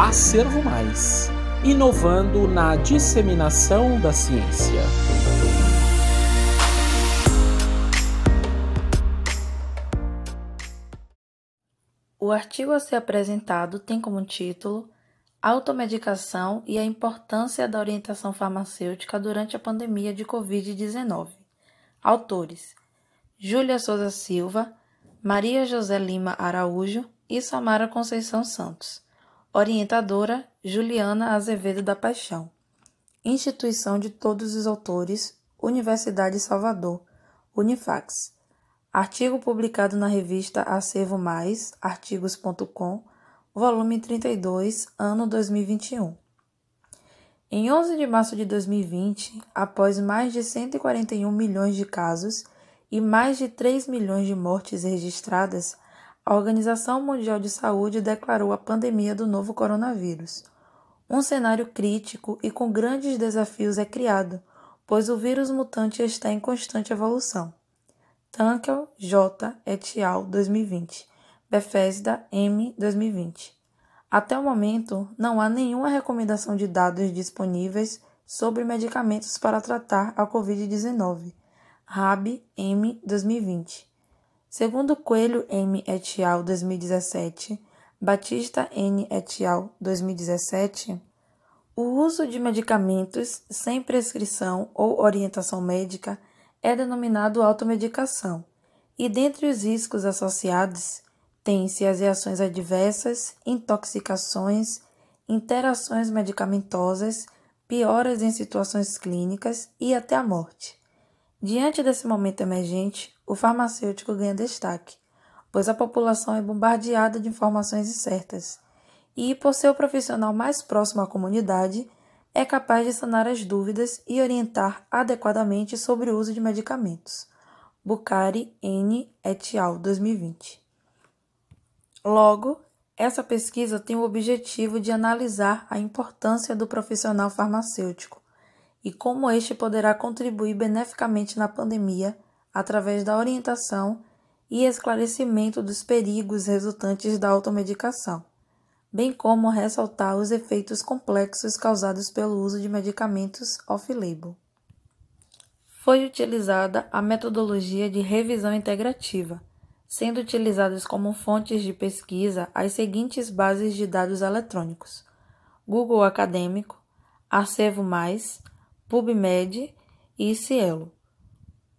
Acervo Mais inovando na disseminação da ciência. O artigo a ser apresentado tem como título Automedicação e a importância da orientação farmacêutica durante a pandemia de Covid-19. Autores: Júlia Souza Silva, Maria José Lima Araújo e Samara Conceição Santos. Orientadora Juliana Azevedo da Paixão. Instituição de todos os autores, Universidade Salvador, Unifax. Artigo publicado na revista Acervo Mais, artigos.com, volume 32, ano 2021. Em 11 de março de 2020, após mais de 141 milhões de casos e mais de 3 milhões de mortes registradas, a Organização Mundial de Saúde declarou a pandemia do novo coronavírus. Um cenário crítico e com grandes desafios é criado, pois o vírus mutante está em constante evolução. Tankel J. et al. 2020. Bethesda M. 2020. Até o momento, não há nenhuma recomendação de dados disponíveis sobre medicamentos para tratar a Covid-19. RAB M. 2020. Segundo Coelho M. et al. 2017, Batista N. et al. 2017, o uso de medicamentos sem prescrição ou orientação médica é denominado automedicação, e dentre os riscos associados tem-se as reações adversas, intoxicações, interações medicamentosas, pioras em situações clínicas e até a morte. Diante desse momento emergente, o farmacêutico ganha destaque, pois a população é bombardeada de informações incertas e, por ser o profissional mais próximo à comunidade, é capaz de sanar as dúvidas e orientar adequadamente sobre o uso de medicamentos. Bucari N. et al. 2020. Logo, essa pesquisa tem o objetivo de analisar a importância do profissional farmacêutico e como este poderá contribuir beneficamente na pandemia através da orientação e esclarecimento dos perigos resultantes da automedicação, bem como ressaltar os efeitos complexos causados pelo uso de medicamentos off-label. Foi utilizada a metodologia de revisão integrativa, sendo utilizadas como fontes de pesquisa as seguintes bases de dados eletrônicos: Google Acadêmico, Acervo Mais, PubMed e Cielo.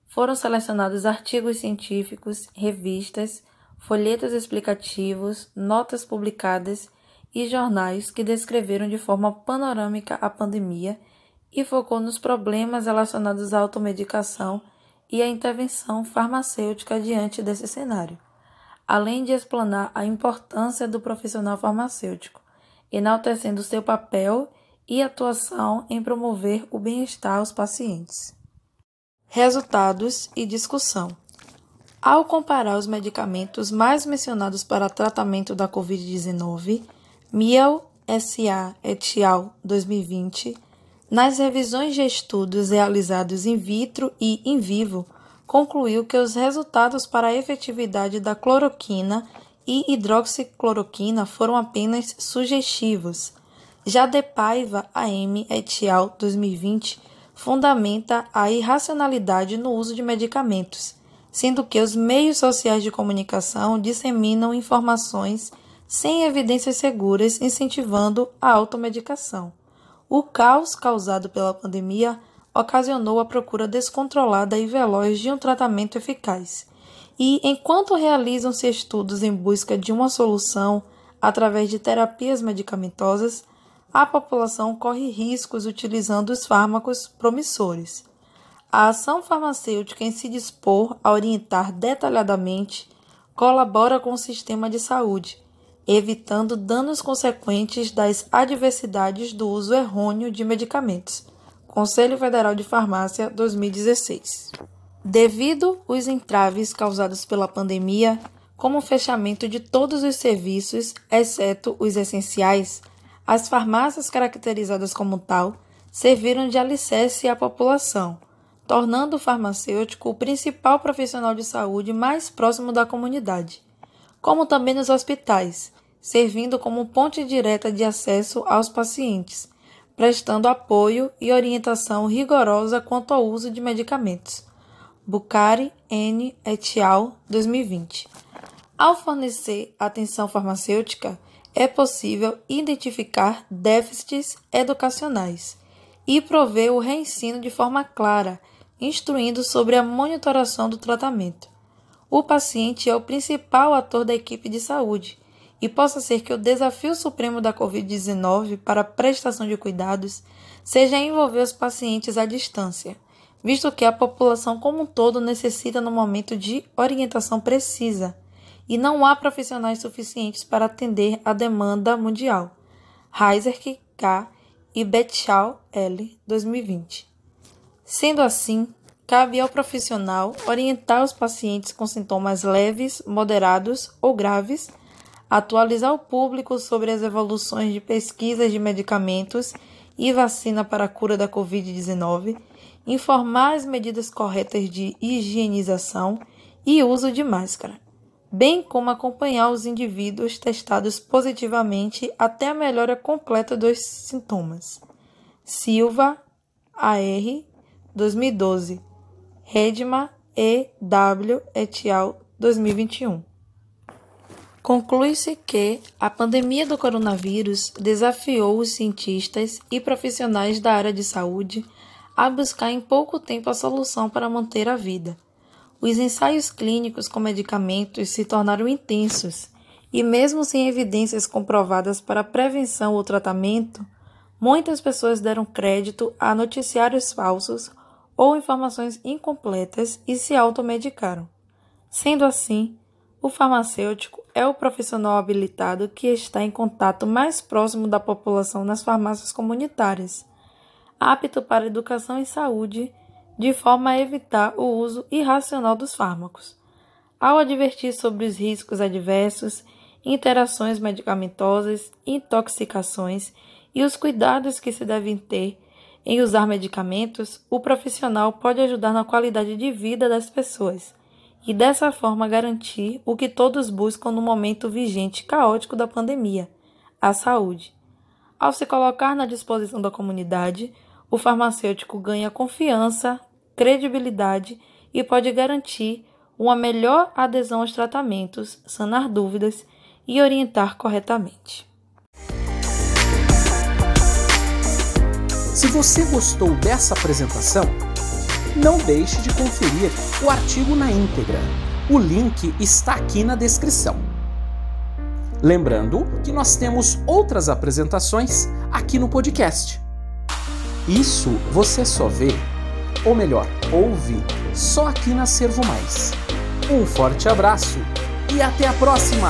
Foram selecionados artigos científicos, revistas, folhetos explicativos, notas publicadas e jornais que descreveram de forma panorâmica a pandemia e focou nos problemas relacionados à automedicação e à intervenção farmacêutica diante desse cenário, além de explanar a importância do profissional farmacêutico, enaltecendo seu papel e atuação em promover o bem-estar aos pacientes. Resultados e discussão. Ao comparar os medicamentos mais mencionados para tratamento da Covid-19, Miel S.A. et al. 2020, nas revisões de estudos realizados in vitro e in vivo, concluiu que os resultados para a efetividade da cloroquina e hidroxicloroquina foram apenas sugestivos, já De Paiva AM et al. 2020 fundamenta a irracionalidade no uso de medicamentos, sendo que os meios sociais de comunicação disseminam informações sem evidências seguras, incentivando a automedicação. O caos causado pela pandemia ocasionou a procura descontrolada e veloz de um tratamento eficaz. E, enquanto realizam-se estudos em busca de uma solução através de terapias medicamentosas, a população corre riscos utilizando os fármacos promissores. A ação farmacêutica em se dispor a orientar detalhadamente colabora com o sistema de saúde, evitando danos consequentes das adversidades do uso errôneo de medicamentos. Conselho Federal de Farmácia 2016. Devido os entraves causados pela pandemia, como o fechamento de todos os serviços, exceto os essenciais, as farmácias caracterizadas como tal serviram de alicerce à população, tornando o farmacêutico o principal profissional de saúde mais próximo da comunidade, como também nos hospitais, servindo como ponte direta de acesso aos pacientes, prestando apoio e orientação rigorosa quanto ao uso de medicamentos. Bucari N. et al. 2020. Ao fornecer atenção farmacêutica, é possível identificar déficits educacionais e prover o reensino de forma clara, instruindo sobre a monitoração do tratamento. O paciente é o principal ator da equipe de saúde e possa ser que o desafio supremo da Covid-19 para a prestação de cuidados seja envolver os pacientes à distância, visto que a população como um todo necessita no momento de orientação precisa e não há profissionais suficientes para atender a demanda mundial. Heiser K. e Betchal L. 2020. Sendo assim, cabe ao profissional orientar os pacientes com sintomas leves, moderados ou graves atualizar o público sobre as evoluções de pesquisas de medicamentos e vacina para a cura da Covid-19, informar as medidas corretas de higienização e uso de máscara, bem como acompanhar os indivíduos testados positivamente até a melhora completa dos sintomas. Silva, AR, 2012. Redma, E. W. et al. 2021. Conclui-se que a pandemia do coronavírus desafiou os cientistas e profissionais da área de saúde a buscar em pouco tempo a solução para manter a vida. Os ensaios clínicos com medicamentos se tornaram intensos e, mesmo sem evidências comprovadas para prevenção ou tratamento, muitas pessoas deram crédito a noticiários falsos ou informações incompletas e se automedicaram. Sendo assim, o farmacêutico é o profissional habilitado que está em contato mais próximo da população nas farmácias comunitárias, apto para educação e saúde, de forma a evitar o uso irracional dos fármacos. Ao advertir sobre os riscos adversos, interações medicamentosas, intoxicações e os cuidados que se devem ter em usar medicamentos, o profissional pode ajudar na qualidade de vida das pessoas e dessa forma garantir o que todos buscam no momento vigente caótico da pandemia: a saúde. Ao se colocar na disposição da comunidade, o farmacêutico ganha confiança, credibilidade e pode garantir uma melhor adesão aos tratamentos, sanar dúvidas e orientar corretamente. Se você gostou dessa apresentação, não deixe de conferir o artigo na íntegra. O link está aqui na descrição. Lembrando que nós temos outras apresentações aqui no podcast. Isso você só vê, ou melhor, ouve, só aqui na Servo Mais. Um forte abraço e até a próxima!